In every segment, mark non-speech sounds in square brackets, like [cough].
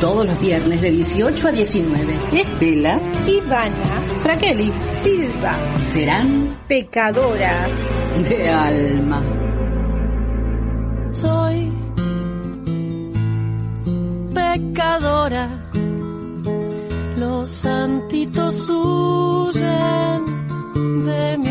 Todos los viernes de 18 a 19. Estela, Ivana, Fraqueli, Silva serán pecadoras. de alma. soy pecadora. Los santitos huyen de mi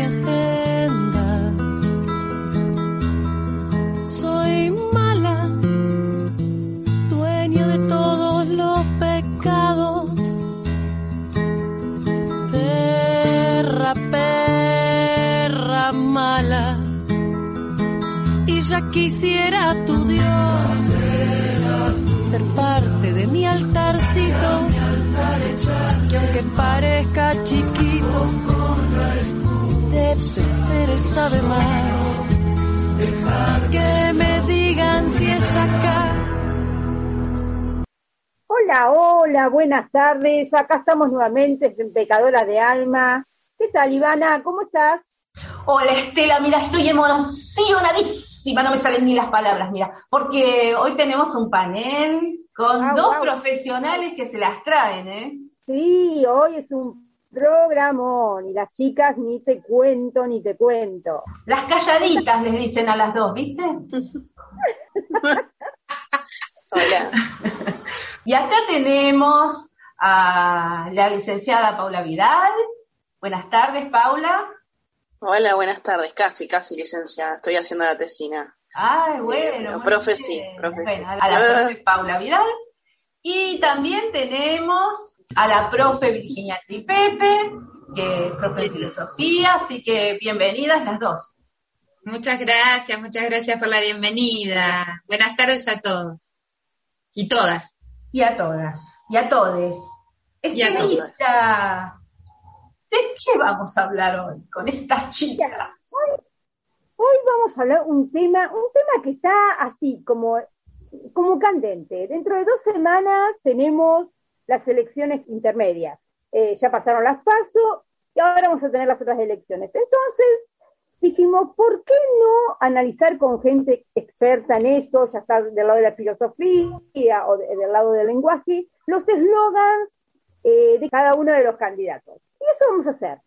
ya quisiera tu Dios ser parte de mi altarcito, que aunque parezca chiquito, de seres sabe más. Que me digan si es acá. Hola, hola, buenas tardes. Acá estamos nuevamente en Pecadora de Alma. ¿Qué tal, Ivana? ¿Cómo estás? Hola Estela, mira, estoy emocionadísima, no me salen ni las palabras, mira, porque hoy tenemos un panel con Guau, dos profesionales que se las traen, ¿eh? Sí, hoy es un programón y las chicas ni te cuento, ni te cuento. Las calladitas les dicen a las dos, ¿viste? [laughs] Hola. Y acá tenemos a la licenciada Paula Vidal. Buenas tardes, Paula. Hola, buenas tardes. Casi, casi licenciada. Estoy haciendo la tesina. Ay, Eh, bueno. muy profe bien. sí, profe sí. A la [laughs] profe Paula Vidal. Y también tenemos a la profe Virginia Tripepe, que es profe de filosofía, así que bienvenidas las dos. Muchas gracias, muchas gracias por la bienvenida. Buenas tardes a todos y todas. Y a todas, y a todes. Y a Estelita, ¿de qué vamos a hablar hoy con estas chicas? Hoy vamos a hablar un tema, un tema que está así, como, como candente. Dentro de dos semanas tenemos las elecciones intermedias. Eh, ya pasaron las PASO y ahora vamos a tener las otras elecciones. Entonces, dijimos, ¿por qué no analizar con gente experta en eso, ya está del lado de la filosofía o de- del lado del lenguaje, los eslogans eh, de cada uno de los candidatos? Eso vamos a hacer.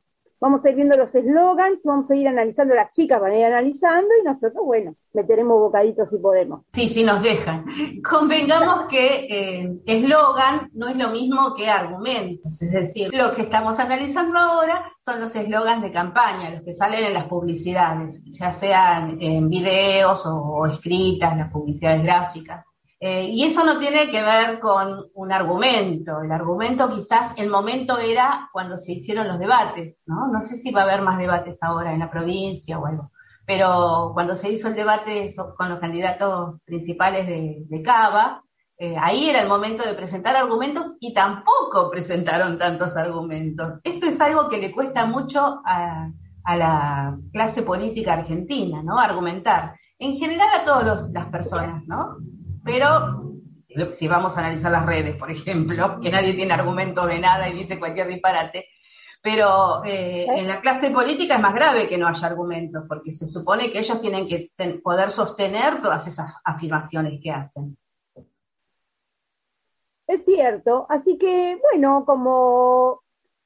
Vamos a ir viendo los eslogans, vamos a ir analizando, las chicas van a ir analizando y nosotros, bueno, meteremos bocaditos si podemos. Sí, sí nos dejan. [laughs] Convengamos que eh, eslogan no es lo mismo que argumentos, es decir, lo que estamos analizando ahora son los eslogans de campaña, los que salen en las publicidades, ya sean en videos o escritas, las publicidades gráficas. Eh, y eso no tiene que ver con un argumento. El argumento quizás el momento era cuando se hicieron los debates, ¿no? No sé si va a haber más debates ahora en la provincia o algo pero cuando se hizo el debate con los candidatos principales de, de Cava, eh, ahí era el momento de presentar argumentos y tampoco presentaron tantos argumentos. Esto es algo que le cuesta mucho a, a la clase política argentina, ¿no? Argumentar. En general a todas las personas, ¿no? Pero si- vamos a analizar las redes, por ejemplo, que nadie tiene argumentos de nada y dice cualquier disparate, pero eh, en la clase política es más grave que no haya argumentos, porque se supone que ellos tienen que ten- poder sostener todas esas afirmaciones que hacen. Es cierto, así que, bueno, como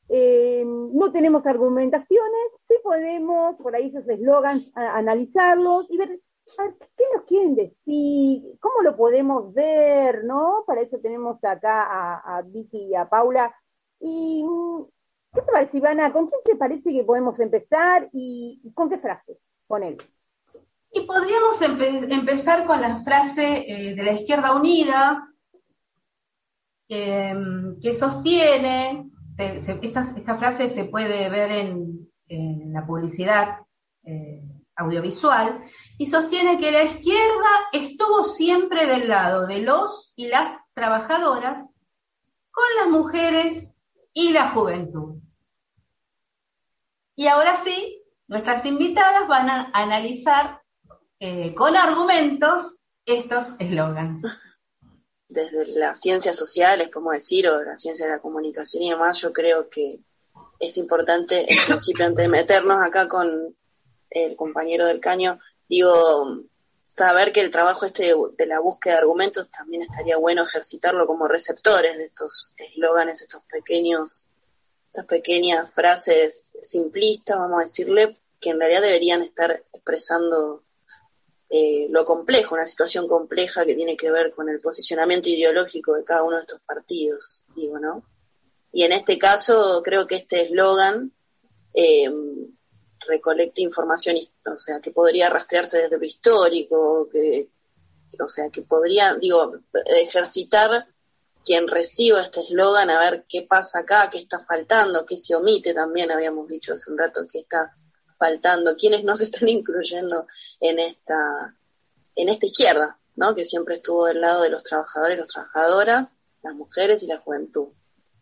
eh, no tenemos argumentaciones, sí podemos por ahí esos eslogans analizarlos y ver, qué nos quieren decir, cómo lo podemos ver, ¿no? Para eso tenemos acá a, Vicky y a Paula. Y, mm, ¿qué te parece? ¿Con quién te parece que podemos empezar y, con qué frase? Con él. Y podríamos empe- empezar con la frase eh, de la izquierda unida, eh, que sostiene, esta, frase se puede ver en, en la publicidad eh, audiovisual, y sostiene que la izquierda estuvo siempre del lado de los y las trabajadoras con las mujeres y la juventud. Y ahora sí, nuestras invitadas van a analizar eh, con argumentos estos eslogans. Desde las ciencias sociales, podemos decir, o la ciencia de la comunicación y demás, yo creo que es importante, en principio, antes de meternos acá con el compañero del caño, digo, saber que el trabajo este de, la búsqueda de argumentos también estaría bueno ejercitarlo como receptores de estos eslóganes, estos pequeños, estas pequeñas frases simplistas, vamos a decirle, que en realidad deberían estar expresando eh, lo complejo, una situación compleja que tiene que ver con el posicionamiento ideológico de cada uno de estos partidos, digo, ¿no? Y en este caso creo que este eslogan eh, recolecte información, o sea, que podría rastrearse desde lo histórico, que, o sea, que podría, digo, ejercitar quien reciba este eslogan a ver qué pasa acá, qué está faltando, qué se omite también, habíamos dicho hace un rato que está faltando, quiénes no se [laughs] están incluyendo en esta, en esta izquierda, ¿no? Que siempre estuvo del lado de los trabajadores, las trabajadoras, las mujeres y la juventud,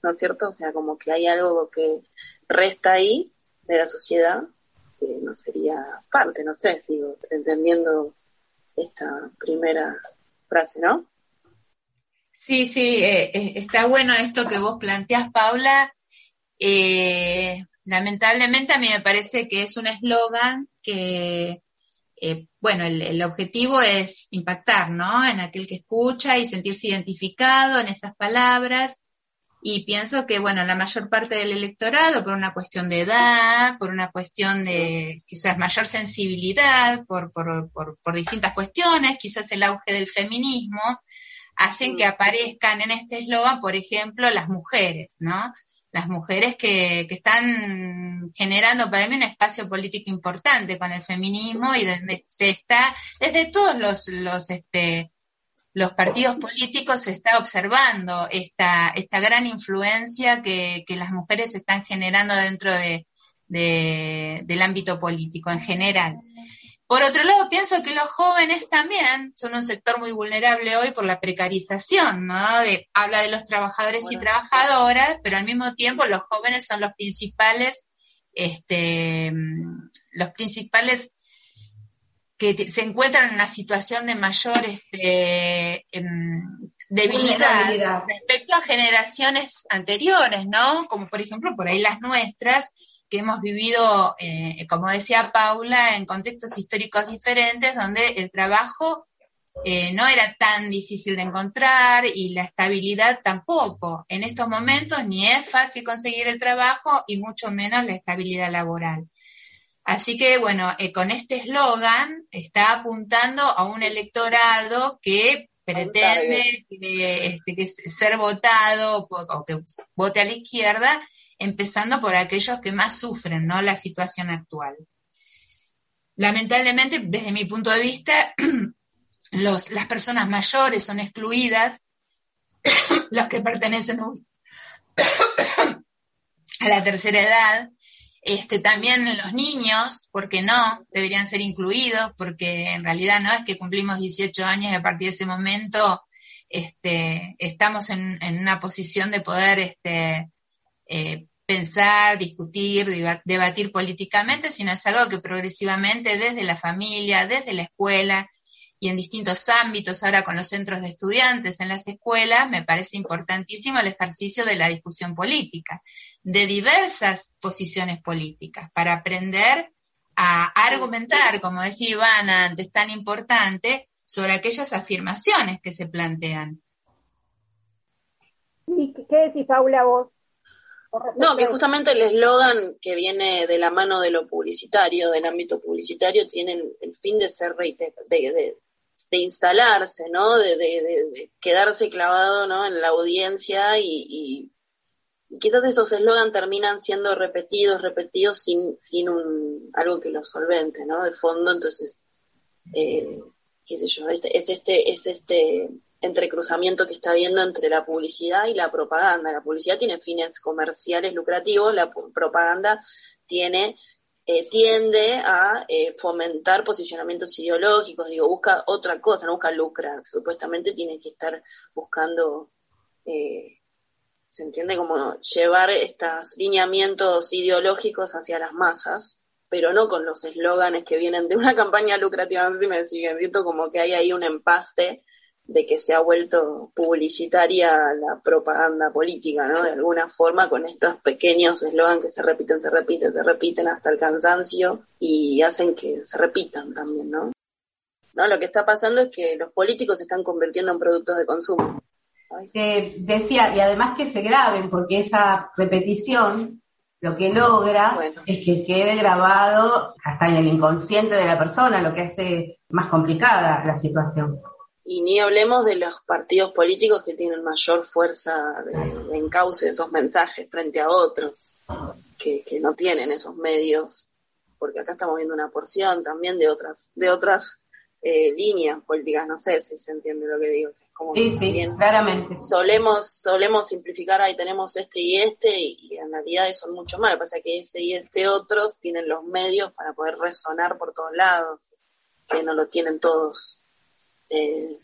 ¿no es cierto? O sea, como que hay algo que resta ahí de la sociedad no sería parte, no sé, digo, entendiendo esta primera frase, ¿no? Sí, sí, eh, eh, está bueno esto que vos planteás, Paula. Eh, lamentablemente a mí me parece que es un eslogan que, bueno, el, el, objetivo es impactar, ¿no? En aquel que escucha y sentirse identificado en esas palabras y pienso que, bueno, la mayor parte del electorado, por una cuestión de edad, por una cuestión de quizás mayor sensibilidad, por, por, por, distintas cuestiones, quizás el auge del feminismo, hacen que aparezcan en este eslogan, por ejemplo, las mujeres, ¿no? Las mujeres que, que están generando para mí un espacio político importante con el feminismo y donde se está, desde todos los, los, este, los partidos políticos se está observando esta, esta gran influencia que, las mujeres están generando dentro de, del ámbito político en general. Por otro lado, pienso que los jóvenes también son un sector muy vulnerable hoy por la precarización, ¿no? De, habla de los trabajadores y trabajadoras, pero al mismo tiempo los jóvenes son los principales, este, los principales que se encuentran en una situación de mayor este, em, debilidad respecto a generaciones anteriores, ¿no? Como por ejemplo por ahí las nuestras, que hemos vivido, eh, como decía Paula, en contextos históricos diferentes, donde el trabajo eh, no era tan difícil de encontrar y la estabilidad tampoco. En estos momentos ni es fácil conseguir el trabajo y mucho menos la estabilidad laboral. Así que, bueno, eh, con este eslogan está apuntando a un electorado que pretende este, ser votado o que vote a la izquierda, empezando por aquellos que más sufren ¿no? la situación actual. Lamentablemente, desde mi punto de vista, [clears throat] las personas mayores son excluidas, [clears throat] los que pertenecen a [clears throat] la tercera edad, este, también los niños, porque no? Deberían ser incluidos, porque en realidad no es que cumplimos 18 años y a partir de ese momento este, estamos en, una posición de poder este, eh, pensar, discutir, debatir políticamente, sino es algo que progresivamente desde la familia, desde la escuela, y en distintos ámbitos, ahora con los centros de estudiantes en las escuelas, me parece importantísimo el ejercicio de la discusión política, de diversas posiciones políticas, para aprender a argumentar, como decía Ivana antes, tan importante, sobre aquellas afirmaciones que se plantean. ¿Y qué decís, Paula, vos? No, que justamente el eslogan que viene de la mano de lo publicitario, del ámbito publicitario, tiene el, fin de ser de, de, de instalarse, ¿no? De, quedarse clavado, ¿no? En la audiencia y, quizás esos eslogans terminan siendo repetidos, repetidos sin, sin un, algo que lo solvente, ¿no? De fondo, entonces, eh, qué sé yo, este, es este, es este entrecruzamiento que está habiendo entre la publicidad y la propaganda. La publicidad tiene fines comerciales lucrativos, la propaganda tiene eh, tiende a eh, fomentar posicionamientos ideológicos, digo, busca otra cosa, no busca lucrar, supuestamente tiene que estar buscando, eh, se entiende como llevar estos lineamientos ideológicos hacia las masas, pero no con los eslóganes que vienen de una [laughs] campaña lucrativa, no sé si me siguen, siento como que hay ahí un empaste de que se ha vuelto publicitaria la propaganda política, ¿no? De alguna forma con estos pequeños eslogans que se repiten, se repiten, se repiten hasta el cansancio y hacen que se repitan también, ¿no? ¿no? Lo que está pasando es que los políticos se están convirtiendo en productos de consumo. Eh, decía, y además que se graben, porque esa repetición lo que logra es que quede grabado hasta en el inconsciente de la persona, lo que hace más complicada la situación. Y ni hablemos de los partidos políticos que tienen mayor fuerza de, encauce de esos mensajes frente a otros que, que no tienen esos medios, porque acá estamos viendo una porción también de otras, de otras eh, líneas políticas, no sé si se entiende lo que digo. Es como sí, sí, claramente. Solemos, solemos simplificar, ahí tenemos este y este, y, en realidad son mucho más. Lo que pasa es que este y este otros tienen los medios para poder resonar por todos lados, que no lo tienen todos. Eh,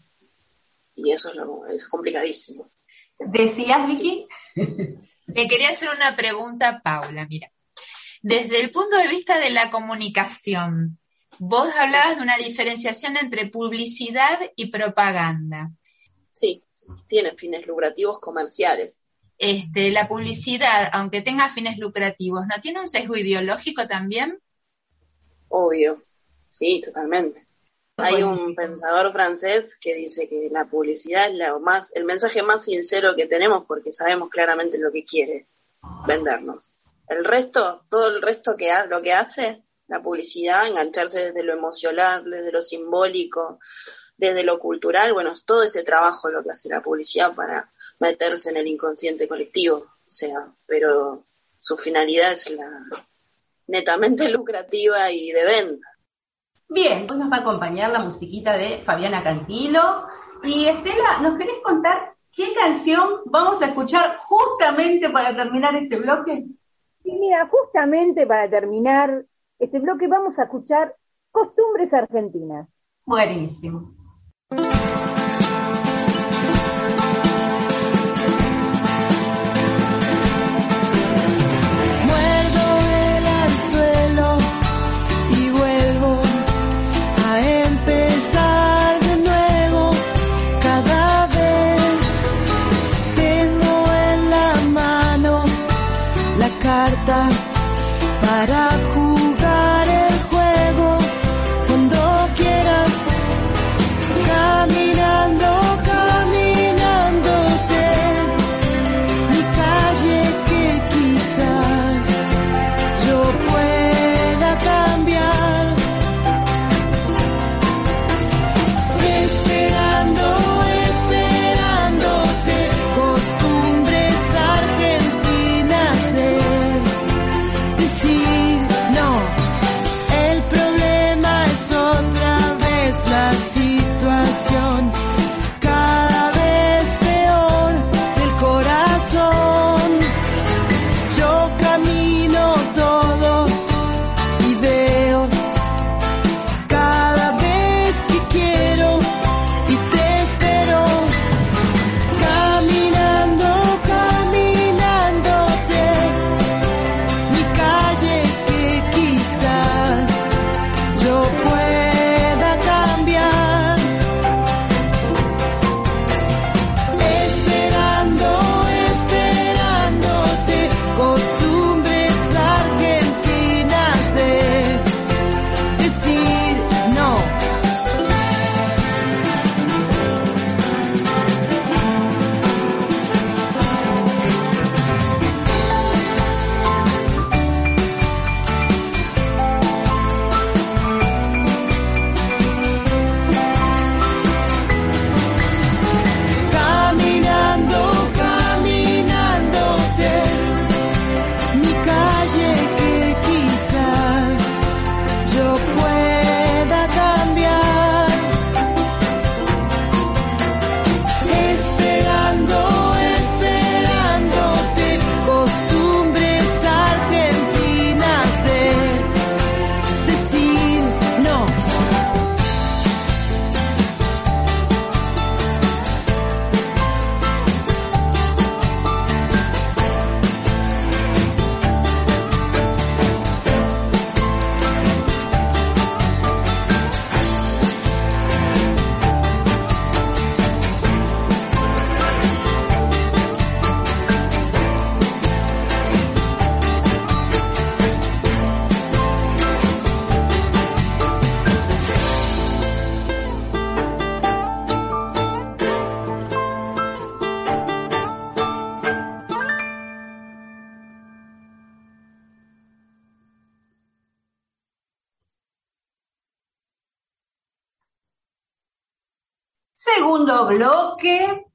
y eso es, lo, es complicadísimo. ¿Decías, Vicky? Le quería hacer una pregunta a Paula, mira. Desde el punto de vista de la comunicación, Vos hablabas de una diferenciación entre publicidad y propaganda. Sí, tiene fines lucrativos comerciales. Este, la publicidad, aunque tenga fines lucrativos, ¿no tiene un sesgo ideológico también? Obvio, sí, totalmente. Hay un pensador francés que dice que la publicidad es la más, el mensaje más sincero que tenemos porque sabemos claramente lo que quiere vendernos. El resto, todo el resto que lo que hace la publicidad, engancharse desde lo emocional, desde lo simbólico, desde lo cultural, bueno, es todo ese trabajo lo que hace la publicidad para meterse en el inconsciente colectivo, o sea, pero su finalidad es la netamente lucrativa y de venta. Bien, hoy nos va a acompañar la musiquita de Fabiana Cantilo. Y Estela, ¿nos querés contar qué canción vamos a escuchar justamente para terminar este bloque? Sí, mira, justamente para terminar este bloque vamos a escuchar costumbres argentinas. Buenísimo. Bloque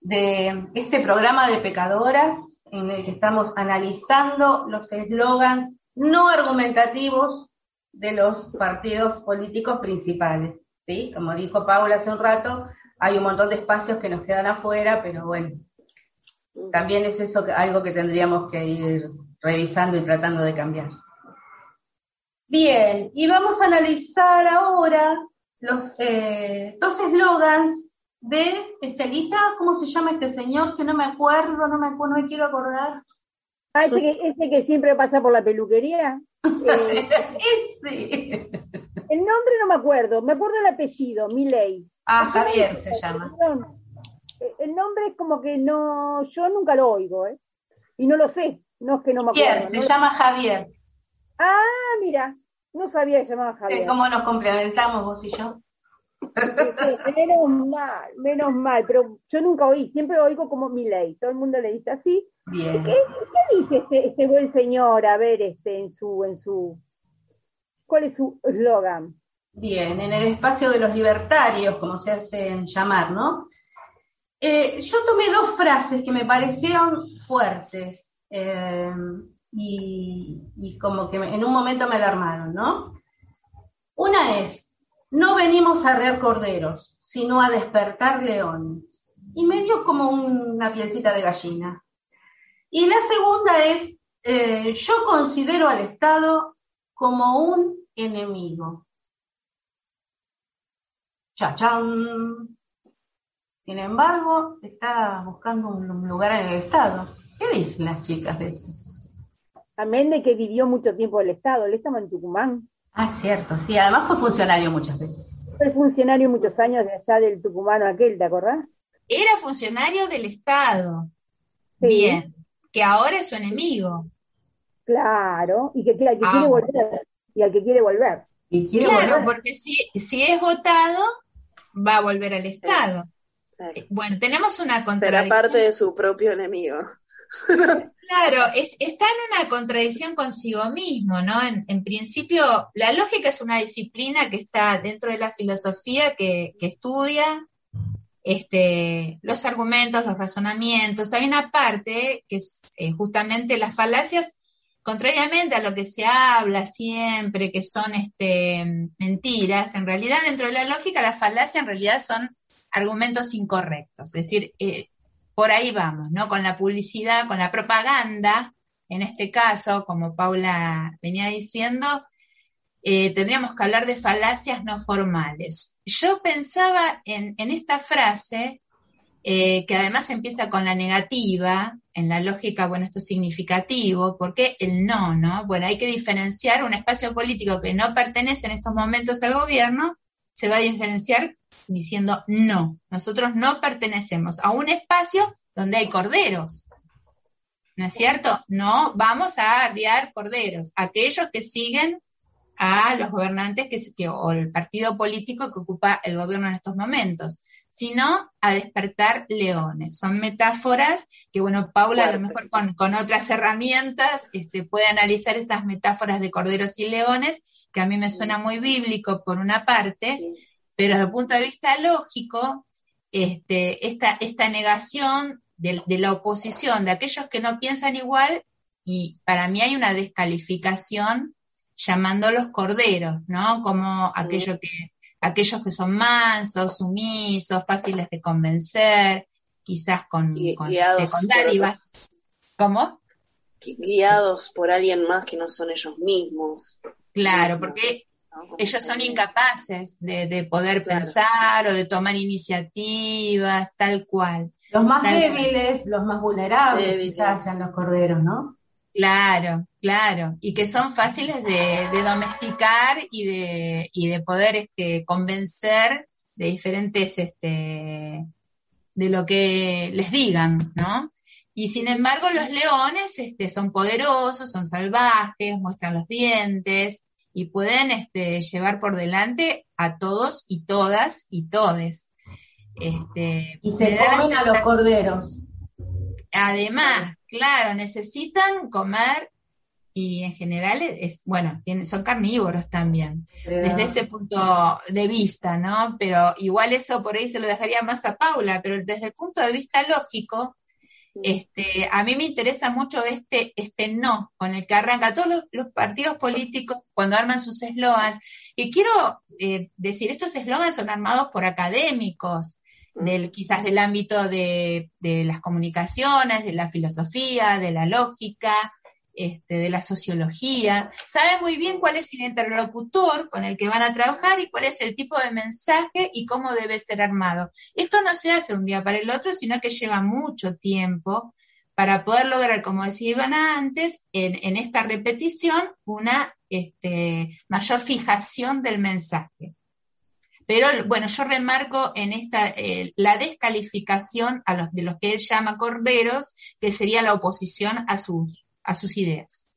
de este programa de pecadoras en el que estamos analizando los eslogans no argumentativos de los partidos políticos principales. ¿sí? Como dijo Paula hace un rato, hay un montón de espacios que nos quedan afuera, pero bueno, también es eso algo que tendríamos que ir revisando y tratando de cambiar. Bien, y vamos a analizar ahora los eh, dos eslogans de Estelita, ¿cómo se llama este señor? Que no me acuerdo, no me, no me quiero acordar. Ah, ese que, ese que siempre pasa por la peluquería. [laughs] ese. El nombre no me acuerdo, me acuerdo el apellido, Miley. Ah, Javier se llama. Eh, el nombre es como que no, yo nunca lo oigo, ¿eh? Y no lo sé, no es que no me acuerdo. se llama Javier. Ah, mira, no sabía que se llamaba Javier. ¿Cómo nos complementamos vos y yo? Menos mal, menos mal, pero yo nunca oí, siempre oigo como Miley, todo el mundo le dice así. Bien. ¿Qué, qué dice este, este buen señor? A ver, este, en su, en su, ¿cuál es su eslogan? Bien, en el espacio de los libertarios, como se hacen llamar, ¿no? Eh, yo tomé dos frases que me parecieron fuertes eh, y, y, como que en un momento me alarmaron, ¿no? Una es, no venimos a rear corderos, sino a despertar leones. Y me dio como una pielcita de gallina. Y la segunda es, eh, yo considero al Estado como un enemigo. Chachán. Sin embargo, está buscando un lugar en el Estado. ¿Qué dicen las chicas de esto? Amén de que vivió mucho tiempo el Estado, él estaba en Tucumán. Ah, cierto, sí, además fue funcionario muchas veces. Fue funcionario muchos años de allá del tucumano aquel, ¿te acordás? Era funcionario del Estado. Sí. Bien, que ahora es su enemigo. Claro, y que, que, que ah. quiere volver, y al que quiere volver. ¿Y quiere claro, volver? porque si, si es votado, va a volver al Estado. Claro. Bueno, tenemos una Será contradicción. parte de su propio enemigo. [laughs] Claro, es- está en una contradicción consigo mismo, ¿no? En, en principio, la lógica es una disciplina que está dentro de la filosofía que, que estudia este, los argumentos, los razonamientos. Hay una parte que es eh, justamente las falacias, contrariamente a lo que se habla siempre, que son este, mentiras, en realidad dentro de la lógica las falacias en realidad son argumentos incorrectos. Es decir, eh, por ahí vamos, ¿no? Con la publicidad, con la propaganda, en este caso, como Paula venía diciendo, eh, tendríamos que hablar de falacias no formales. Yo pensaba en, esta frase, eh, que además empieza con la negativa, en la lógica, bueno, esto es significativo, porque el no, ¿no? Bueno, hay que diferenciar un espacio político que no pertenece en estos momentos al gobierno, se va a diferenciar diciendo no, nosotros no pertenecemos a un espacio donde hay corderos. ¿No es cierto? No vamos a arriar corderos, aquellos que siguen a los gobernantes que, que, o el partido político que ocupa el gobierno en estos momentos, sino a despertar leones. Son metáforas que, bueno, Paula a lo mejor con, con otras herramientas este, puede analizar esas metáforas de corderos y leones, que a mí me suena muy bíblico por una parte, Sí. Pero desde el punto de vista lógico, este, esta, esta negación de, de la oposición, de aquellos que no piensan igual, y para mí hay una descalificación llamándolos corderos, ¿no? Como aquello que, aquellos que son mansos, sumisos, fáciles de convencer, quizás con, con, guiados con por dádivas. ¿Cómo? Gui- Guiados por alguien más que no son ellos mismos. Claro, porque ellos son incapaces de, de poder Claro. pensar o de tomar iniciativas, tal cual. Los más Tal débiles, los más vulnerables, Débiles. quizás sean los corderos, ¿no? Claro, claro. Y que son fáciles de, de domesticar y de, y de poder este, convencer de diferentes, este, de lo que les digan, ¿no? Y sin embargo, los leones este, son poderosos, son salvajes, muestran los dientes y pueden este, llevar por delante a todos y todas y todes. Este, Y se comen a los corderos. Además, claro, necesitan comer y en general es, bueno, son carnívoros también, desde ese punto de vista, ¿no? Pero igual eso por ahí se lo dejaría más a Paula, pero desde el punto de vista lógico, este, a mí me interesa mucho este, este no con el que arranca todos los, partidos políticos cuando arman sus eslogans. Y quiero eh, decir, estos eslogans son armados por académicos, del, quizás del ámbito de, de, las comunicaciones, de la filosofía, de la lógica, este, de la sociología, sabe muy bien cuál es el interlocutor con el que van a trabajar y cuál es el tipo de mensaje y cómo debe ser armado. Esto no se hace un día para el otro, sino que lleva mucho tiempo para poder lograr, como decía Ivana antes, en, esta repetición, una este, mayor fijación del mensaje. Pero bueno, yo remarco en esta eh, la descalificación a los de los que él llama corderos, que sería la oposición a sus a sus ideas.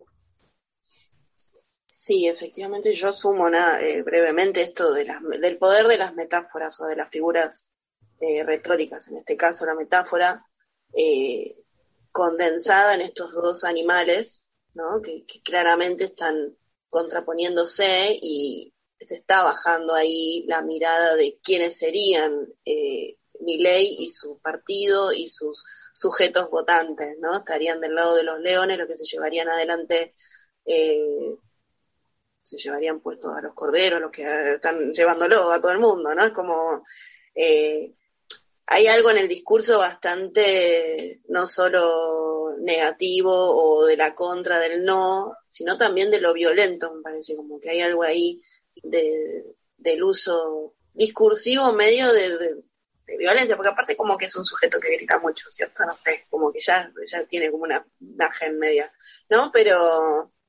Sí, efectivamente yo sumo eh, brevemente esto de del poder de las metáforas o de las figuras eh, retóricas, en este caso la metáfora eh, condensada en estos dos animales, ¿no? que, claramente están contraponiéndose y se está bajando ahí la mirada de quiénes serían eh, Milei y su partido y sus sujetos votantes, ¿no? Estarían del lado de los leones, los que se llevarían adelante, eh, se llevarían puestos a los corderos, los que están llevándolo a todo el mundo, ¿no? Es como, eh, hay algo en el discurso bastante, no solo negativo o de la contra del no, sino también de lo violento, me parece, como que hay algo ahí de, del uso discursivo medio de de violencia, porque aparte como que es un sujeto que grita mucho, ¿cierto? No sé, como que ya, ya tiene como una imagen media, ¿no? Pero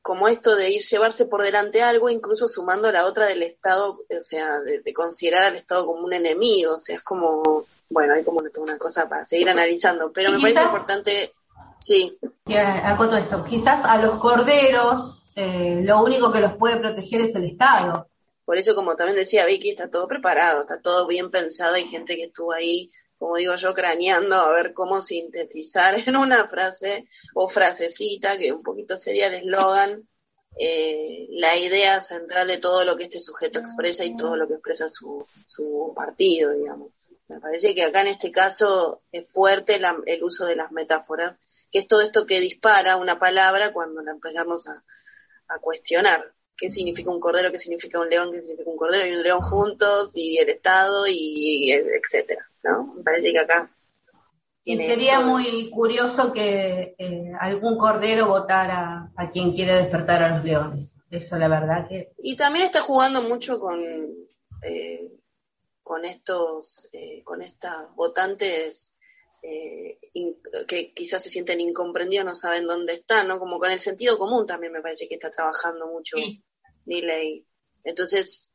como esto de ir llevarse por delante algo, incluso sumando la otra del Estado, o sea, de, considerar al Estado como un enemigo, o sea, es como, bueno, hay como una cosa para seguir analizando, pero me parece importante, sí. Acoto esto, quizás a los corderos eh, lo único que los puede proteger es el Estado, por eso, como también decía Vicky, está todo preparado, está todo bien pensado. Hay gente que estuvo ahí, como digo yo, craneando a ver cómo sintetizar [laughs] en una frase o frasecita, que un poquito sería el eslogan, eh, la idea central de todo lo que este sujeto expresa y todo lo que expresa su, su partido, digamos. Me parece que acá en este caso es fuerte el uso de las metáforas, que es todo esto que dispara una palabra cuando la empezamos a, a cuestionar qué significa un cordero, qué significa un león, qué significa un cordero y un león juntos y el Estado y, etcétera, ¿no? Me parece que acá sería muy curioso que eh, algún cordero votara a quien quiere despertar a los leones. Eso la verdad que... Y también está jugando mucho con, eh, con estos, eh, con estas votantes eh, que quizás se sienten incomprendidos, no saben dónde están, ¿no? Como con el sentido común también me parece que está trabajando mucho sí. Entonces,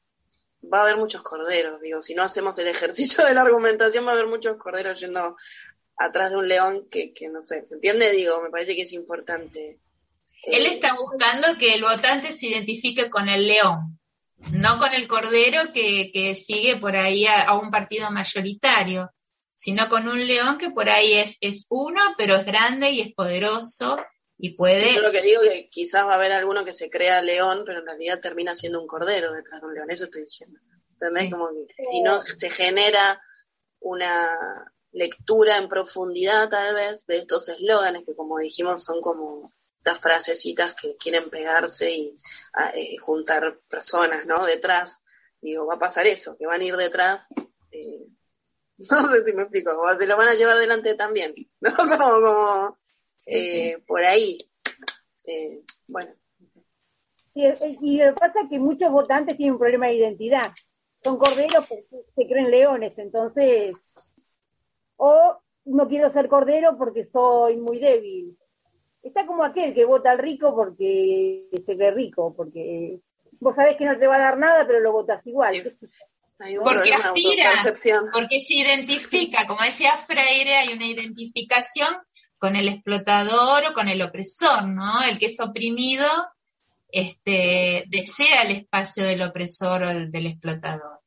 va a haber muchos corderos, digo, si no hacemos el ejercicio de la argumentación, va a haber muchos corderos yendo atrás de un león que, que no sé, ¿se entiende? Digo, me parece que es importante. Él eh, está buscando que el votante se identifique con el león, no con el cordero que, que sigue por ahí a, a un partido mayoritario sino con un león que por ahí es, es uno, pero es grande y es poderoso y puede... Yo lo que digo es que quizás va a haber alguno que se crea león, pero en realidad termina siendo un cordero detrás de un león, eso estoy diciendo. ¿Entendés? Como que si no se genera una lectura en profundidad tal vez de estos eslóganes que como dijimos son como estas frasecitas que quieren pegarse y eh, juntar personas, ¿no? Detrás. Digo, va a pasar eso, que van a ir detrás eh, [laughs] No sé si me explico, o se lo van a llevar adelante también, ¿no? [laughs] Como, como eh, por ahí. Eh, bueno. Y, y lo que pasa es que muchos votantes tienen un problema de identidad. Son corderos porque se creen leones, entonces. O no quiero ser cordero porque soy muy débil. Está como aquel que vota al rico porque se ve rico, porque vos sabés que no te va a dar nada, pero lo votas igual porque aspira, porque se identifica, como decía Freire, hay una identificación con el explotador o con el opresor, ¿no? El que es oprimido este, desea el espacio del opresor o del explotador.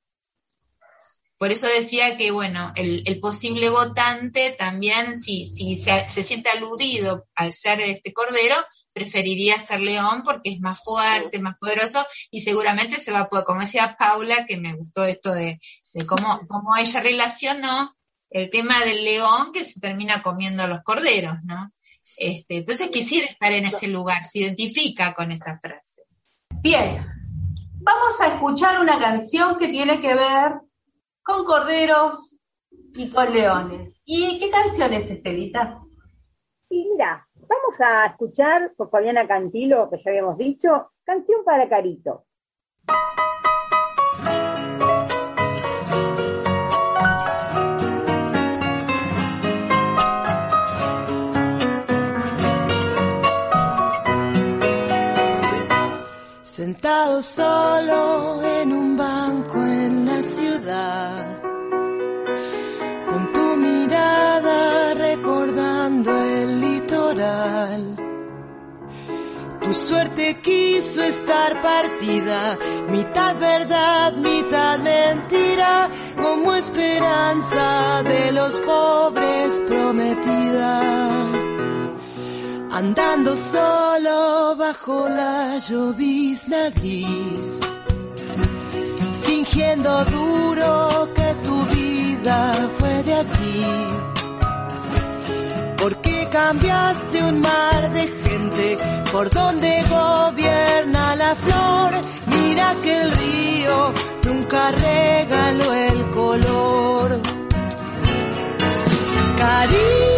por eso decía que, bueno, el, posible votante también, si, si se, siente aludido al ser este cordero, preferiría ser león porque es más fuerte, más poderoso y seguramente se va a poder, como decía Paula, que me gustó esto de, cómo, cómo ella relacionó el tema del león que se termina comiendo a los corderos, ¿no? Este, entonces quisiera estar en ese lugar, se identifica con esa frase. Bien, vamos a escuchar una canción que tiene que ver con corderos y con leones. ¿Y qué canción es, Estelita? Y mira, vamos a escuchar por Fabiana Cantilo, que ya habíamos dicho, canción para Carito. Sentado solo en un banco en la ciudad, con tu mirada recordando el litoral. Tu suerte quiso estar partida, mitad verdad, mitad mentira, como esperanza de los pobres prometida andando solo bajo la llovizna gris, fingiendo duro que tu vida fue de aquí. Porque cambiaste un mar de gente por donde gobierna la flor. Mira que el río nunca regaló el color. Carito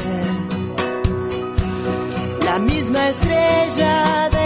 la misma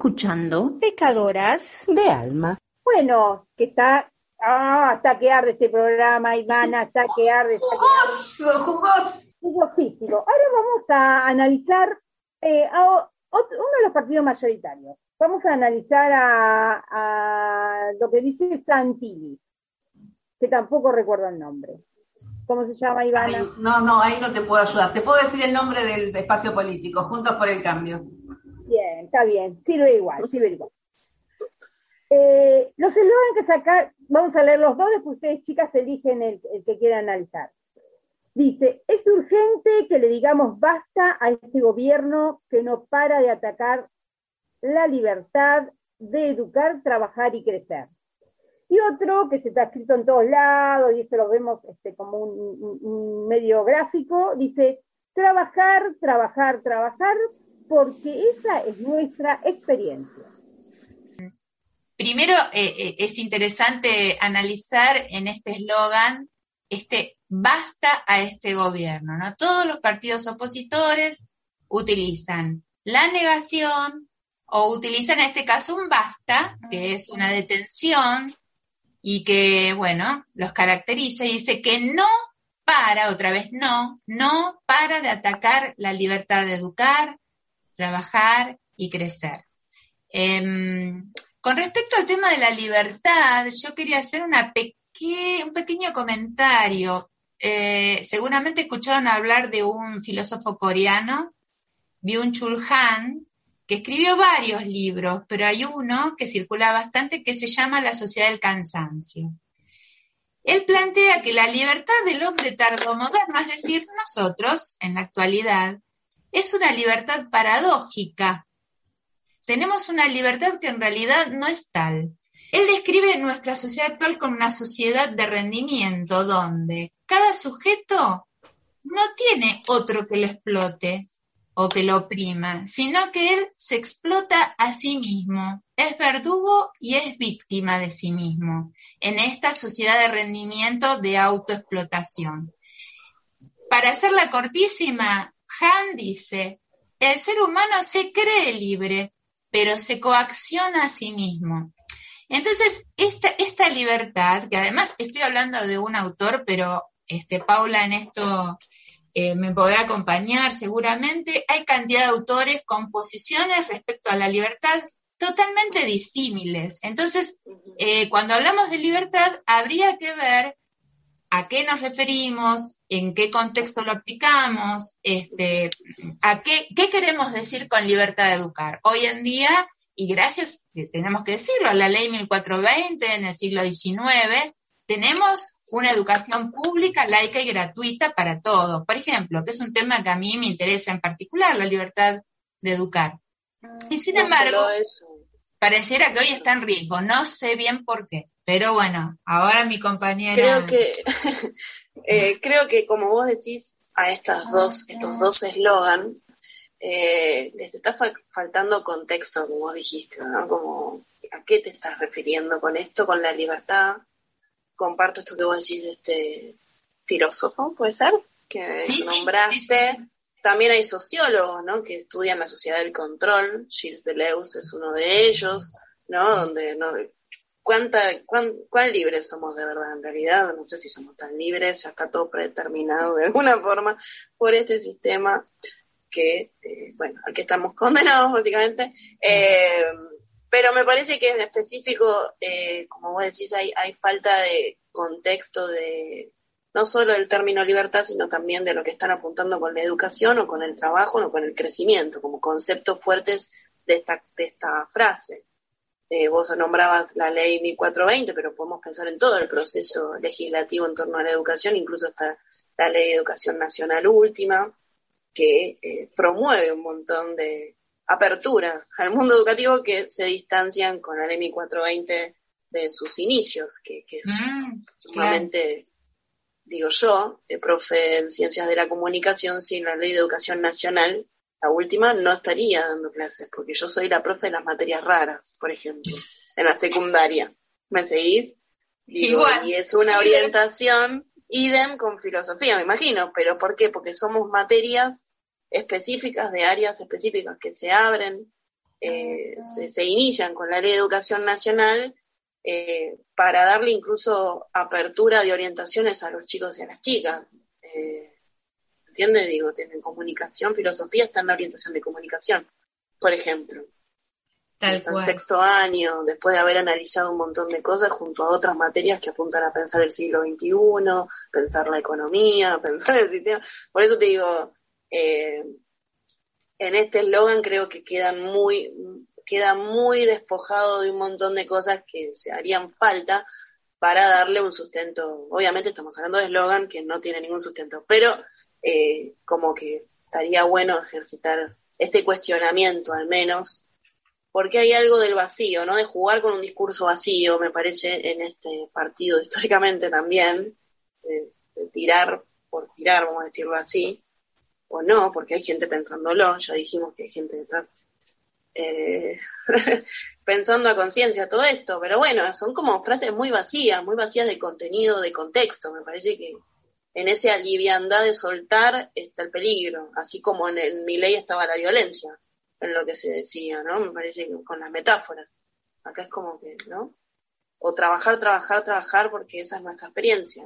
escuchando Pecadoras de Alma. Bueno, que está ah, está que arde este programa, Ivana, está que arde, está arde. Jugoso, Jugosísimo. Ahora vamos a analizar eh, a, uno de los partidos mayoritarios. Vamos a analizar a, lo que dice Santilli, que tampoco recuerdo el nombre. ¿Cómo se llama, Ivana? no, no, ahí no te puedo ayudar. Te puedo decir el nombre del espacio político, Juntos por el Cambio. Está bien, sirve igual, sirve igual. Eh, los eslogans que saca, vamos a leer los dos, después ustedes chicas eligen el, que quieran analizar. Dice, es urgente que le digamos basta a este gobierno que no para de atacar la libertad de educar, trabajar y crecer. Y otro que se está escrito en todos lados, y eso lo vemos este, como un medio gráfico, dice, trabajar, trabajar, trabajar, porque esa es nuestra experiencia. Primero, eh, eh, es interesante analizar en este eslogan este basta a este gobierno. ¿no? Todos los partidos opositores utilizan la negación o utilizan en este caso un basta, que es una detención y que, bueno, los caracteriza y dice que no para, otra vez no, no para de atacar la libertad de educar, trabajar y crecer. Em, con respecto al tema de la libertad, yo quería hacer un pequeño comentario. Eh, seguramente escucharon hablar de un filósofo coreano, Byung-Chul Han, que escribió varios libros, pero hay uno que circula bastante que se llama La sociedad del cansancio. Él plantea que la libertad del hombre tardomoderno, es decir, nosotros, en la actualidad, es una libertad paradójica, tenemos una libertad que en realidad no es tal. Él describe nuestra sociedad actual como una sociedad de rendimiento donde cada sujeto no tiene otro que lo explote o que lo oprima, sino que él se explota a sí mismo, es verdugo y es víctima de sí mismo en esta sociedad de rendimiento de autoexplotación. Para hacerla cortísima, Han dice, el ser humano se cree libre, pero se coacciona a sí mismo. Entonces, esta, esta libertad, que además estoy hablando de un autor, pero este, Paula en esto eh, me podrá acompañar seguramente, hay cantidad de autores con posiciones respecto a la libertad totalmente disímiles. Entonces, eh, cuando hablamos de libertad, habría que ver a qué nos referimos, en qué contexto lo aplicamos, este, a qué, qué queremos decir con libertad de educar. Hoy en día, y gracias, tenemos que decirlo, a la ley 1420 en el siglo XIX, tenemos una educación pública, laica y gratuita para todos. Por ejemplo, que es un tema que a mí me interesa en particular, la libertad de educar. Y sin embargo, pareciera que hoy está en riesgo, no sé bien por qué. Pero bueno, ahora mi compañera. Creo que, [laughs] eh, creo que como vos decís, a estas dos, estos dos eslogan, eh, les está faltando contexto, como vos dijiste, ¿no? Como, ¿a qué te estás refiriendo con esto, con la libertad? Comparto esto que vos decís de este filósofo, ¿puede ser? Que nombraste. También hay sociólogos, ¿no? Que estudian la sociedad del control. Gilles Deleuze es uno de ellos, ¿no? Donde no, cuánta, cuán, cuán libres somos de verdad en realidad, no sé si somos tan libres, ya está todo predeterminado de alguna forma por este sistema que, eh, bueno, al que estamos condenados básicamente. Eh, pero me parece que en específico, eh, como vos decís, hay, hay falta de contexto de no solo del término libertad, sino también de lo que están apuntando con la educación o con el trabajo o con el crecimiento, como conceptos fuertes de esta, de esta frase. Eh, vos nombrabas la ley 1420, pero podemos pensar en todo el proceso legislativo en torno a la educación, incluso hasta la ley de educación nacional última, que eh, promueve un montón de aperturas al mundo educativo que se distancian con la ley 1420 de sus inicios, que, es mm, sumamente, digo yo, de profe en ciencias de la comunicación sin la ley de educación nacional, la última no estaría dando clases, porque yo soy la profe de las materias raras, por ejemplo, en la secundaria. ¿Me seguís? Igual. Y es una orientación idem con filosofía, me imagino, pero ¿por qué? Porque somos materias específicas de áreas específicas que se abren, eh, se, inician con la ley de educación nacional eh, para darle incluso apertura de orientaciones a los chicos y a las chicas. Eh, ¿Entiendes? Digo, tienen comunicación, filosofía está en la orientación de comunicación, por ejemplo. Tal en sexto año, después de haber analizado un montón de cosas junto a otras materias que apuntan a pensar el siglo XXI, pensar la economía, [laughs] pensar el sistema. Por eso te digo, eh, en este eslogan creo que quedan muy, queda muy despojado de un montón de cosas que se harían falta para darle un sustento. Obviamente estamos hablando de eslogan que no tiene ningún sustento, pero eh, como que estaría bueno ejercitar este cuestionamiento al menos, porque hay algo del vacío, ¿no? De jugar con un discurso vacío, me parece, en este partido [laughs] históricamente también, de, tirar por tirar, vamos a decirlo así, o no, porque hay gente pensándolo, ya dijimos que hay gente detrás eh, [laughs] pensando a conciencia todo esto, pero bueno, son como frases muy vacías, muy vacías de contenido, de contexto, me parece que en esa aliviandad de soltar está el peligro, así como en, mi ley estaba la violencia, en lo que se decía, ¿no? Me parece con las metáforas, acá es como que, ¿no? O trabajar, trabajar, trabajar, porque esa es nuestra experiencia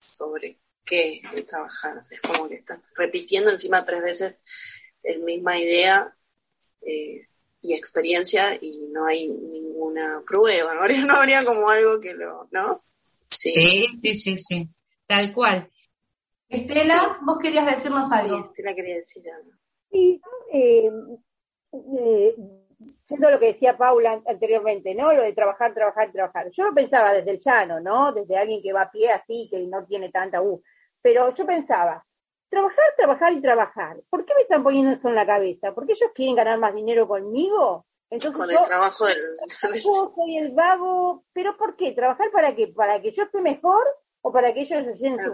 sobre qué es trabajar, es como que estás repitiendo encima tres veces la misma idea eh, y experiencia y no hay ninguna prueba, ¿no? [laughs] no habría como algo que lo, ¿no? Sí, sí, sí, sí, tal cual. Estela, vos querías decirnos algo. Estela quería decir algo. Sí, eh, eh, lo que decía Paula anteriormente, ¿no? Lo de trabajar, trabajar, trabajar. Yo lo pensaba desde el llano, ¿no? Desde alguien que va a pie así, que no tiene tanta U. Pero yo pensaba, trabajar, trabajar y trabajar. ¿Por qué me están poniendo eso en la cabeza? ¿Porque ellos quieren ganar más dinero conmigo? Entonces con el trabajo del... [laughs] Yo soy el vago, pero ¿por qué? ¿Trabajar para qué? ¿Para que yo esté mejor o para que ellos se sientan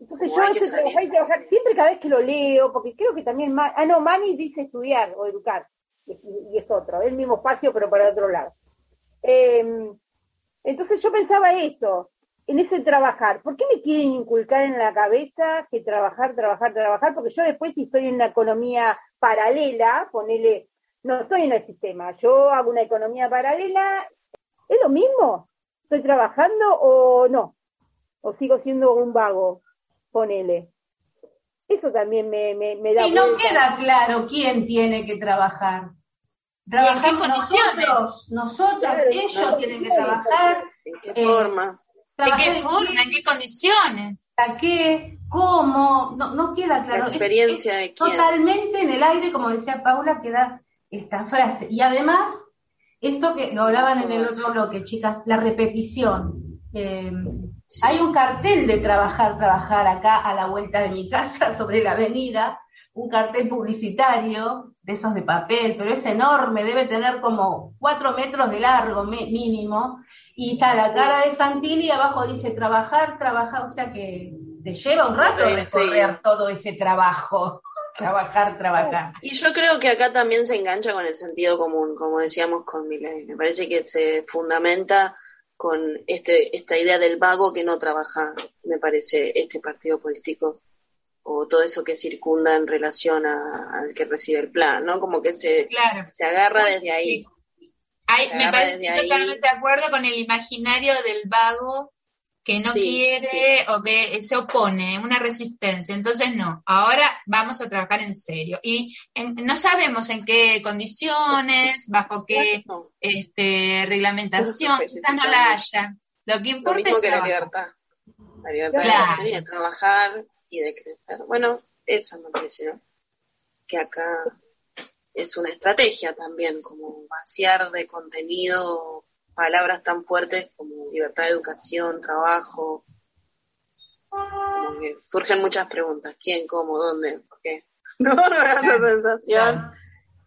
Entonces yo este trabajar y trabajar, siempre cada vez que lo leo, porque creo que también... ah, no, Mani dice estudiar o educar, y, es otro, el mismo espacio pero para otro lado. Em, entonces yo pensaba eso, en ese trabajar. ¿Por qué me quieren inculcar en la cabeza que trabajar, trabajar, trabajar? Porque yo después si estoy en una economía paralela, ponele, no estoy en el sistema, yo hago una economía paralela, ¿es lo mismo? ¿Estoy trabajando o no? ¿O sigo siendo un vago? Ponele. Eso también me, me, da... Y no queda claro quién tiene que trabajar. Trabajamos nosotros, nosotros, ellos tienen que trabajar. ¿En qué forma? ¿De qué forma? ¿En qué condiciones? ¿A qué? ¿Cómo? No, no queda claro. La experiencia de quién. Totalmente en el aire, como decía Paula, queda esta frase. Y además, esto que lo hablaban en el otro bloque, chicas, la repetición. Eh, hay un cartel de trabajar, trabajar acá a la vuelta de mi casa, [laughs] sobre la avenida, un cartel publicitario, de esos de papel, pero es enorme, debe tener como cuatro metros de largo mínimo, y está la cara de Santilli y abajo dice trabajar, trabajar, o sea que te lleva un rato recorrer todo ese trabajo, [laughs] trabajar, trabajar. Y yo creo que acá también se engancha con el sentido común, como decíamos con Miley. Me parece que se fundamenta con este, esta idea del vago que no trabaja, me parece, este partido político o todo eso que circunda en relación al que recibe el plan, ¿no? Como que se, se agarra desde ahí. me parece totalmente de acuerdo con el imaginario del vago que no quiere o que se opone, una resistencia. Entonces, no, ahora vamos a trabajar en serio. Y no sabemos en qué condiciones, bajo qué este, reglamentación, quizás no la haya. Lo que importa Lo mismo es que la libertad. La libertad de, de trabajar y de crecer. Bueno, eso me parece, ¿no? Que acá es una estrategia también, como vaciar de contenido palabras tan fuertes como libertad de educación, trabajo. Como que surgen muchas preguntas. ¿Quién, cómo, dónde? ¿Por qué? [laughs] No, no da la sensación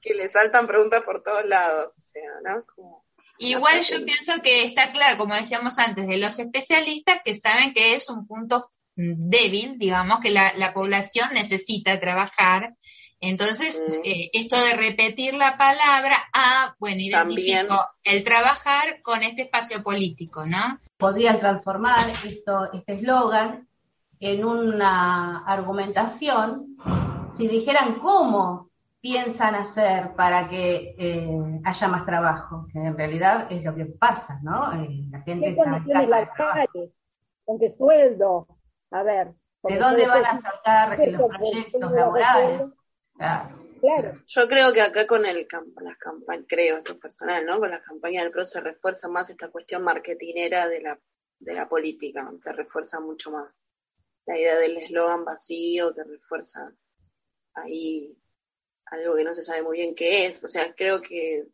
que le saltan preguntas por todos lados. O sea, ¿no? Igual yo pienso que está claro, como decíamos antes, de los especialistas que saben que es un punto débil, digamos, que la, la población necesita trabajar entonces, eh, esto de repetir la palabra, ah, bueno, identifico el trabajar con este espacio político, ¿no? Podrían transformar esto, este eslogan en una argumentación si dijeran cómo piensan hacer para que eh, haya más trabajo, que en realidad es lo que pasa, ¿no? Eh, la gente está ¿Con qué sueldo? A ver. ¿De dónde van a sacar los proyectos laborales? Claro. Yo creo que acá con el las campañas, creo, esto es personal, ¿no? Con las campañas del PRO se refuerza más esta cuestión marketinera de la, de la política, se refuerza mucho más. La idea del eslogan vacío que refuerza ahí algo que no se sabe muy bien qué es. O sea, creo que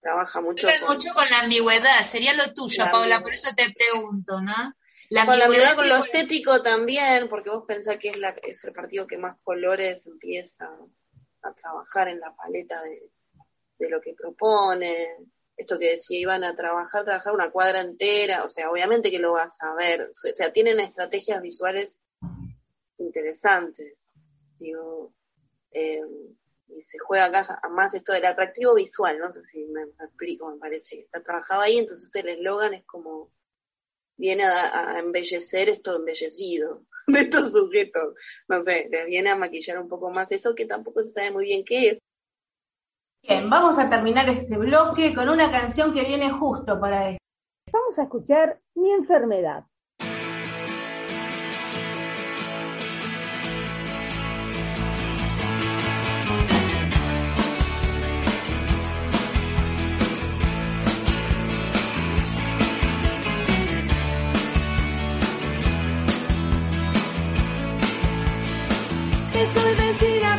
trabaja mucho con... mucho con la ambigüedad, sería lo tuyo, Paula, por eso te pregunto, ¿no? La con la ambigüedad, con lo estético también, porque vos pensás que es, la, es el partido que más colores empieza a trabajar en la paleta de, de lo que propone. Esto que decía, iban a trabajar, trabajar una cuadra entera, o sea, obviamente que lo vas a ver, o sea, tienen estrategias visuales interesantes, digo, eh, y se juega acá más esto del atractivo visual, no sé si me, explico, me parece que está trabajado ahí, entonces el eslogan es como, viene a, embellecer esto embellecido [laughs] de estos sujetos, no sé, les viene a maquillar un poco más eso que tampoco se sabe muy bien qué es. Bien, vamos a terminar este bloque con una canción que viene justo para esto. Vamos a escuchar Mi enfermedad. Y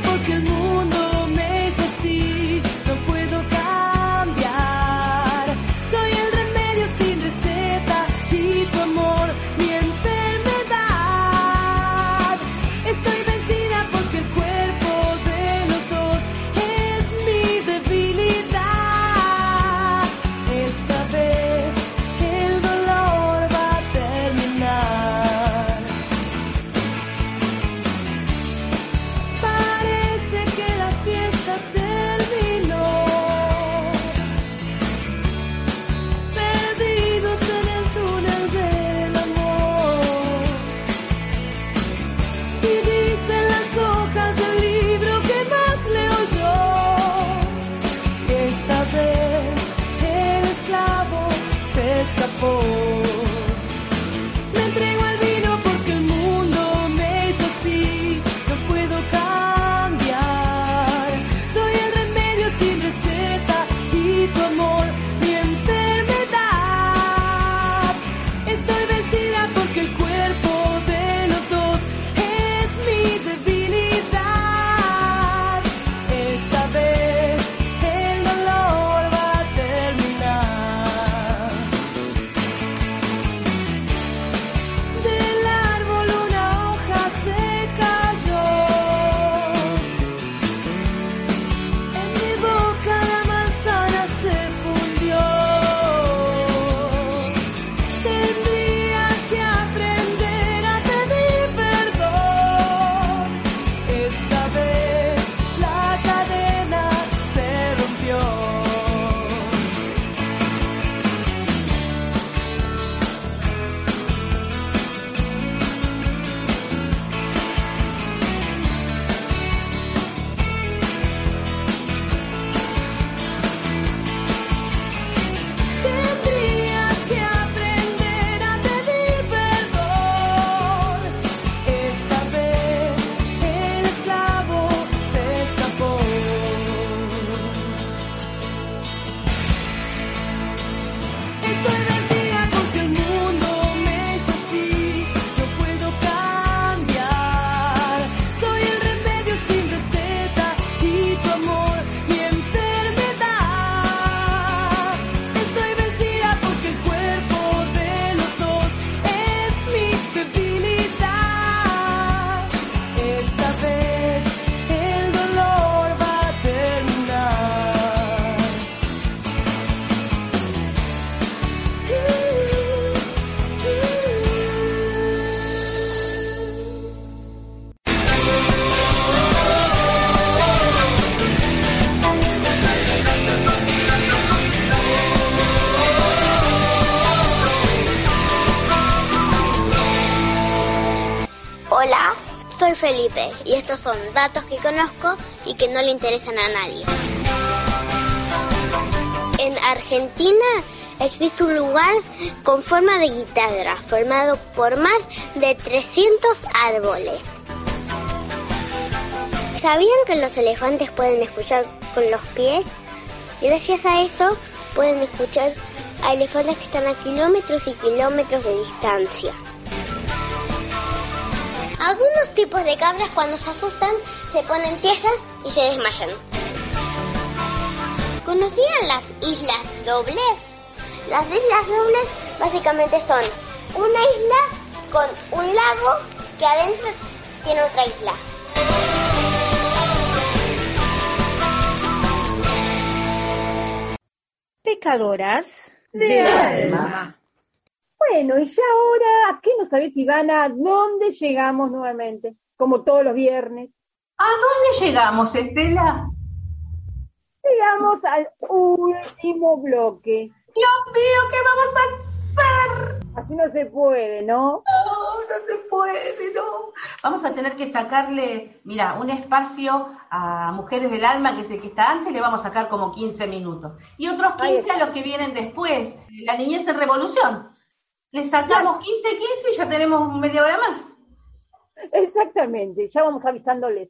son datos que conozco y que no le interesan a nadie. En Argentina existe un lugar con forma de guitarra, formado por más de 300 árboles. ¿Sabían que los elefantes pueden escuchar con los pies? Y gracias a eso pueden escuchar a elefantes que están a kilómetros y kilómetros de distancia. Algunos tipos de cabras cuando se asustan se ponen tiesas y se desmayan. ¿Conocían las islas dobles? Las islas dobles básicamente son una isla con un lago que adentro tiene otra isla. Pecadoras de alma. Bueno, y ya ahora, ¿a qué no sabes, Ivana? ¿Dónde llegamos nuevamente? Como todos los viernes. ¿A dónde llegamos, Estela? Llegamos al último bloque. Dios mío, ¿qué vamos a hacer? Así no se puede, ¿no? No, no se puede, no. Vamos a tener que sacarle, mira, un espacio a Mujeres del Alma, que es el que está antes, le vamos a sacar como 15 minutos. Y otros 15 a los que vienen después. La niñez en revolución. Le sacamos 15, 15 y ya tenemos media hora más. Exactamente, ya vamos avisándoles.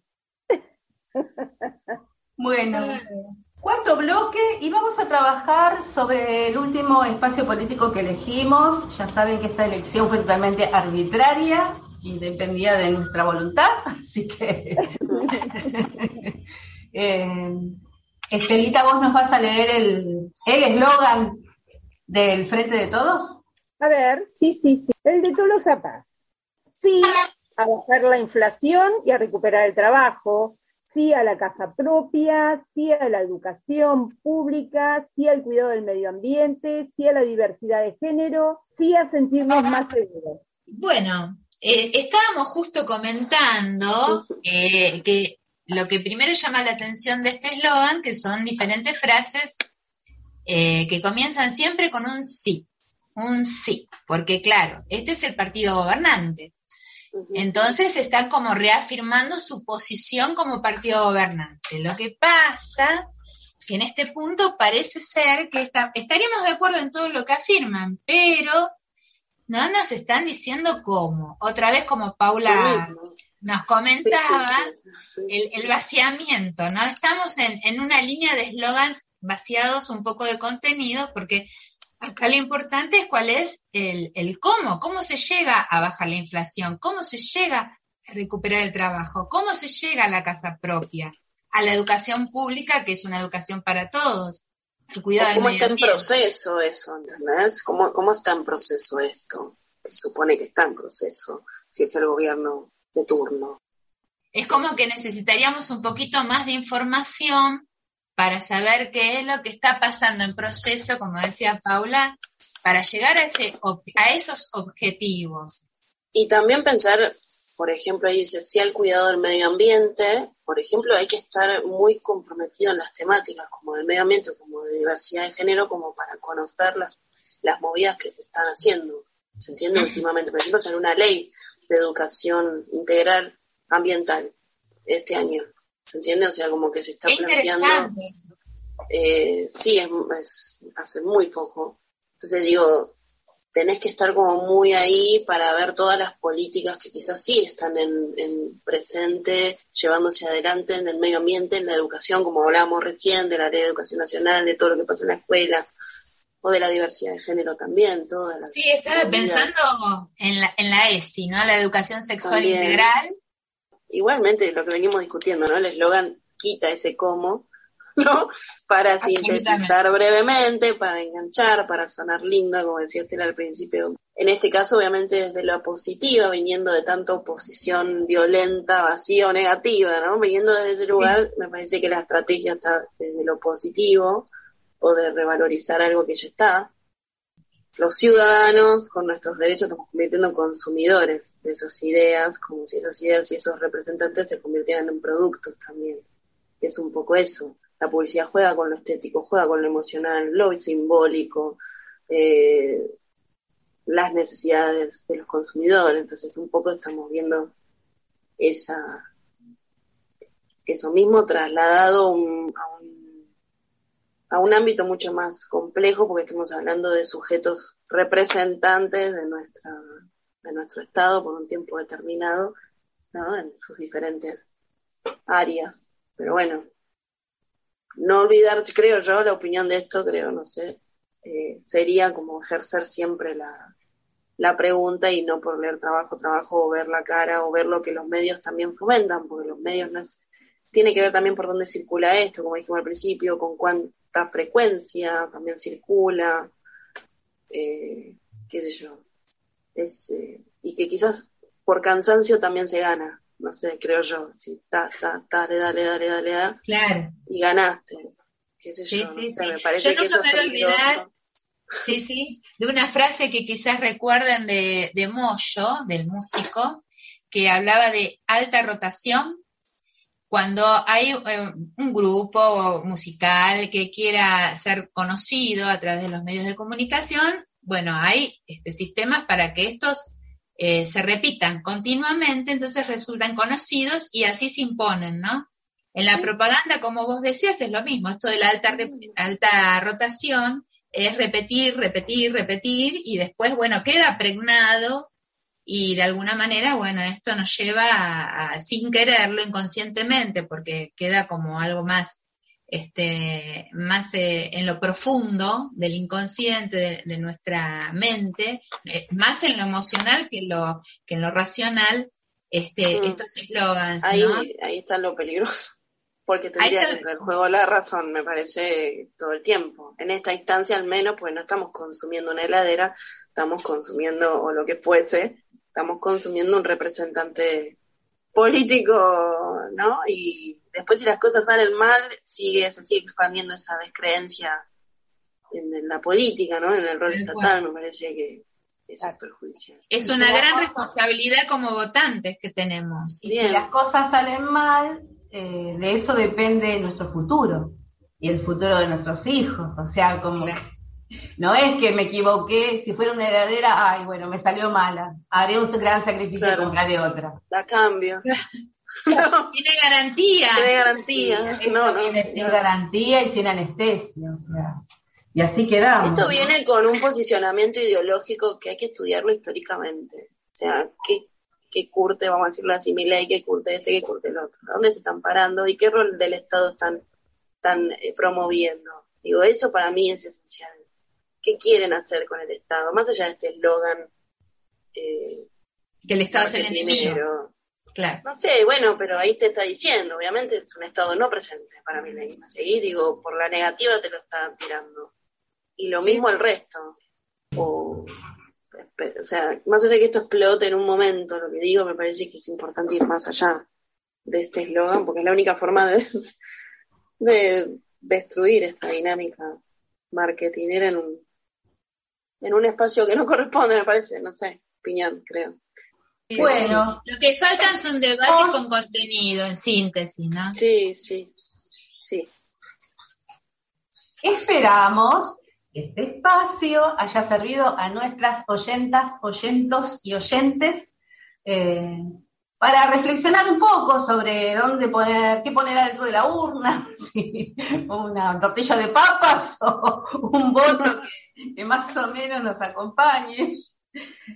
Bueno, cuarto bloque y vamos a trabajar sobre el último espacio político que elegimos. Ya saben que esta elección fue totalmente arbitraria y dependía de nuestra voluntad, [laughs] así que... [laughs] eh, Estelita, vos nos vas a leer el eslogan del Frente de Todos. A ver, sí, sí, sí. El de Tolosa Paz. Sí a bajar la inflación y a recuperar el trabajo. Sí a la casa propia, sí a la educación pública, sí al cuidado del medio ambiente, sí a la diversidad de género, sí a sentirnos más seguros. Bueno, eh, estábamos justo comentando eh, que lo que primero llama la atención de este eslogan, que son diferentes frases eh, que comienzan siempre con un sí un sí, porque claro, este es el partido gobernante. Entonces está como reafirmando su posición como partido gobernante. Lo que pasa que en este punto parece ser que estaríamos de acuerdo en todo lo que afirman, pero no nos están diciendo cómo. Otra vez como Paula nos comentaba, el, vaciamiento, ¿no? Estamos en, en una línea de eslogans vaciados un poco de contenido porque Acá lo importante es cuál es el, cómo, cómo se llega a bajar la inflación, cómo se llega a recuperar el trabajo, cómo se llega a la casa propia, a la educación pública, que es una educación para todos. El cuidado ¿Cómo está en proceso eso, ¿entendés? ¿Cómo, ¿Cómo está en proceso esto? Se supone que está en proceso, si es el gobierno de turno. Es como que necesitaríamos un poquito más de información para saber qué es lo que está pasando en proceso, como decía Paula, para llegar a, ese, a esos objetivos. Y también pensar, por ejemplo, ahí dice, si al cuidado del medio ambiente, por ejemplo, hay que estar muy comprometido en las temáticas como del medio ambiente, como de diversidad de género, como para conocer las, las movidas que se están haciendo. ¿Se entiende últimamente? Por ejemplo, en una ley de educación integral ambiental este año. ¿Se entiende? O sea, como que se está planteando. Eh, sí, es, hace muy poco. Entonces digo, tenés que estar como muy ahí para ver todas las políticas que quizás sí están en, en, presente, llevándose adelante en el medio ambiente, en la educación, como hablábamos recién, de la ley de educación nacional, de todo lo que pasa en la escuela, o de la diversidad de género también, todas las... Sí, estaba pensando en la, en la ESI, ¿no? La educación sexual integral, igualmente lo que venimos discutiendo, ¿no? El eslogan quita ese cómo, [laughs] ¿no? Para sintetizar brevemente, para enganchar, para sonar lindo, como decía Estela al principio. En este caso, obviamente, desde la positiva, viniendo de tanta oposición violenta, vacía o negativa, ¿no? Viniendo desde ese lugar, me parece que la estrategia está desde lo positivo o de revalorizar algo que ya está, los ciudadanos con nuestros derechos estamos convirtiendo en consumidores de esas ideas, como si esas ideas y esos representantes se convirtieran en productos también. es un poco eso. La publicidad juega con lo estético, juega con lo emocional, lo simbólico, eh, las necesidades de los consumidores. Entonces un poco estamos viendo esa eso mismo trasladado a un a un ámbito mucho más complejo porque estamos hablando de sujetos representantes de nuestra de nuestro estado por un tiempo determinado, ¿no? En sus diferentes áreas. Pero bueno, no olvidar, creo yo, la opinión de esto, creo, no sé, eh, sería como ejercer siempre la, la pregunta y no por leer trabajo, trabajo o ver la cara o ver lo que los medios también fomentan, porque los medios no es tiene que ver también por dónde circula esto, como dijimos al principio, con cuánta frecuencia también circula, eh, qué sé yo. Es, eh, y que quizás por cansancio también se gana, no sé, creo yo, si ta, ta, dale, dale, dale, dale, dale, Claro. y ganaste, qué sé yo, no sé, me parece Yo que eso es olvidar, sí, sí, de una frase que quizás recuerden de, de Moyo, del músico, que hablaba de alta rotación. Cuando hay eh, un grupo musical que quiera ser conocido a través de los medios de comunicación, bueno, hay este, sistemas para que estos eh, se repitan continuamente, entonces resultan conocidos y así se imponen, ¿no? En la propaganda, como vos decías, es lo mismo, esto de la alta, alta rotación es repetir, repetir, repetir y después, bueno, queda pregnado y de alguna manera, bueno, esto nos lleva a, a- sin quererlo inconscientemente, porque queda como algo más, este, más eh, en lo profundo del inconsciente de, de nuestra mente, eh, más en lo emocional que en lo, que en lo racional, este, Mm. estos eslogans, Ahí, ¿no? ahí está lo peligroso, porque tendría que entrar en juego la razón, me parece, todo el tiempo. En esta instancia al menos, pues no estamos consumiendo una heladera, estamos consumiendo, o lo que fuese, estamos consumiendo un representante político, ¿no? Y después si las cosas salen mal, sigue, se sigue expandiendo esa descreencia en, en la política, ¿no? En el rol Tal estatal, me parece que eso es perjudicial. Es una gran responsabilidad como votantes que tenemos. Y Bien. si las cosas salen mal, eh, de eso depende nuestro futuro y el futuro de nuestros hijos. O sea, como Claro. No es que me equivoqué, si fuera una heladera, ay, bueno, me salió mala. Haré un gran sacrificio Claro. y compraré otra. La cambio. [laughs] Tiene garantía. Tiene garantía. No, no. viene sin garantía y sin anestesia. O sea, y así quedamos. Esto viene con un posicionamiento ideológico que hay que estudiarlo históricamente. O sea, ¿qué, qué curte, vamos a decirlo así, mi ley, qué curte este, qué curte el otro? ¿A ¿Dónde se están parando y qué rol del Estado están, están eh, promoviendo? Digo, eso para mí es esencial. ¿Qué quieren hacer con el Estado? Más allá de este eslogan. Eh, Que el Estado es el enemigo. Claro. No sé, bueno, pero ahí te está diciendo, obviamente es un estado no presente para mi ley. Seguí, digo, por la negativa te lo está tirando. Y lo mismo el resto. O, o sea, más allá de que esto explote en un momento, lo que digo, me parece que es importante ir más allá de este eslogan, porque es la única forma de, [laughs] de destruir esta dinámica marketinera en un, en un espacio que no [laughs] corresponde, me parece, no sé, opinión, creo. Bueno, Lo que faltan son debates con contenido, en síntesis, ¿no? Sí, sí, sí. Esperamos que este espacio haya servido a nuestras oyentas, oyentos y oyentes eh, para reflexionar un poco sobre dónde poner, qué poner adentro de la urna, [laughs] si una tortilla de papas [laughs] o un voto que, más o menos nos acompañe,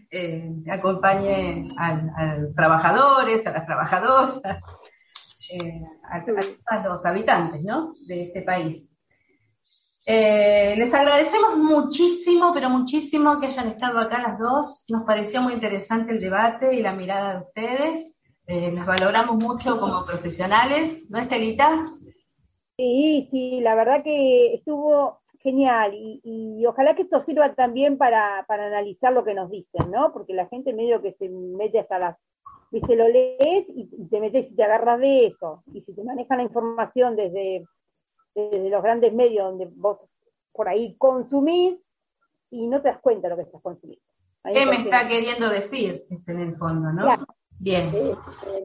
eh, acompañe a, los trabajadores, a las trabajadoras, eh, a, a- a los habitantes ¿no? de este país. Eh, les agradecemos muchísimo, pero muchísimo que hayan estado acá las dos. Nos pareció muy interesante el debate y la mirada de ustedes. Eh, las valoramos mucho como profesionales, ¿no, Estelita? Sí, sí, la verdad que estuvo genial y, y ojalá que esto sirva también para, para analizar lo que nos dicen, ¿no? Porque la gente medio que se mete hasta las, viste, lo lees y te metes y te agarras de eso. Y si te manejan la información desde, desde los grandes medios donde vos por ahí consumís y no te das cuenta de lo que estás consumiendo. ¿Qué me está queriendo decir en el fondo, no? Claro. Bien. eh,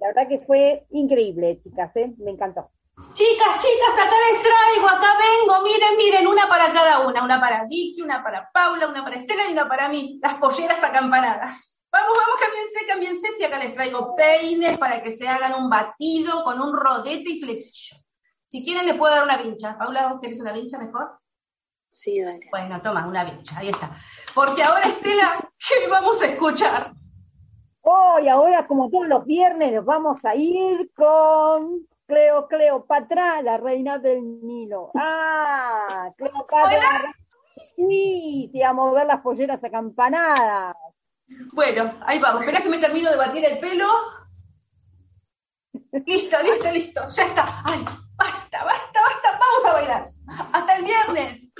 la verdad que fue increíble, chicas, ¿eh? me encantó. Chicas, chicas, acá les traigo, acá vengo, miren, miren, una para cada una, una para Vicky, una para Paula, una para Estela y una para mí, las polleras acampanadas. Vamos, vamos, cámbiense, cámbiense, si acá les traigo peines para que se hagan un batido con un rodete y flequillo. Si quieren les puedo dar una vincha. Paula, ¿vos querés una vincha mejor? Sí, dale. Bueno, toma, una vincha, ahí está. Porque ahora, Estela, [laughs] ¿qué vamos a escuchar? Hoy, ahora, como todos los viernes, nos vamos a ir con Cleo Cleopatra, la reina del Nilo. ¡Ah! Cleopatra. Sí, te a mover las polleras acampanadas. Bueno, ahí vamos. Espera que me termino de batir el pelo. Listo, listo, listo. Ya está. Ay, basta, basta, basta. Vamos a bailar. Hasta el viernes.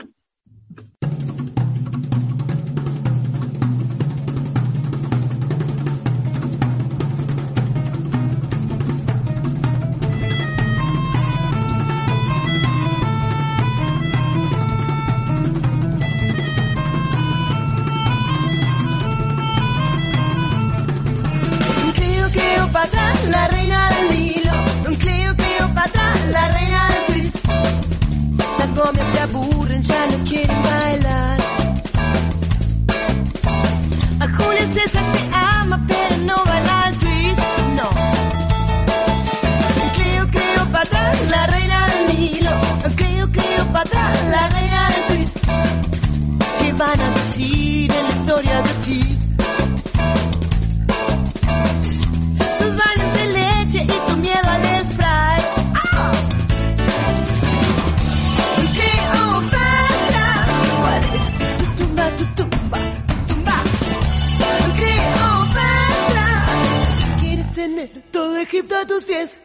a tus pies.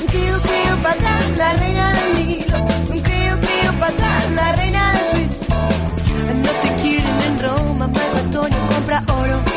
Un crío, crío para atrás, la reina del Nilo. Un crío, crío para atrás, la reina del twist. No te quieren en Roma, Marco Antonio compra oro.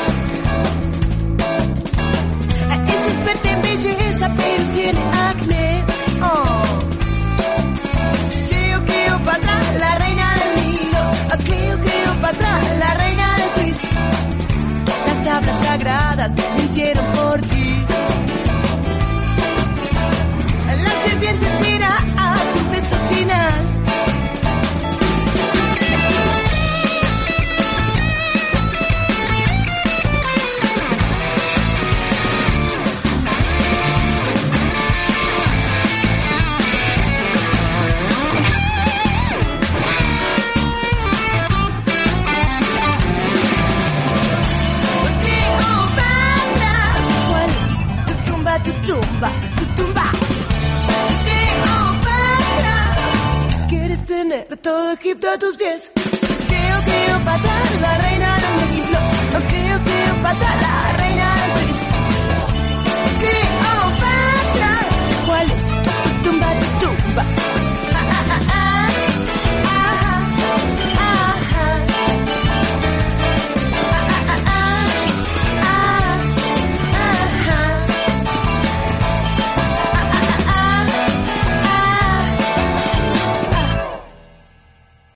Egipto a tus pies.